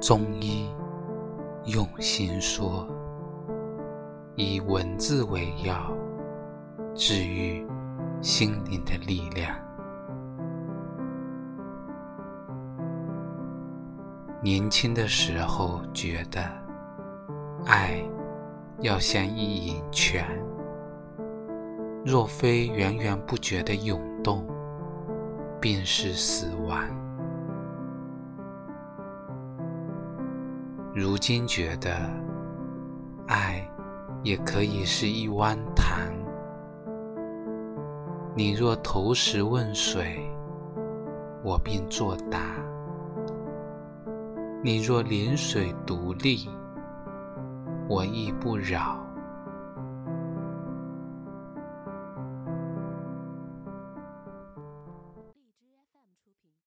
中医用心说，以文字为药，治愈心灵的力量。年轻的时候觉得，爱要像一饮泉，若非源源不绝的涌动，便是死亡。如今觉得，爱也可以是一汪潭，你若投石问水，我便作答。你若临水独立，我亦不扰。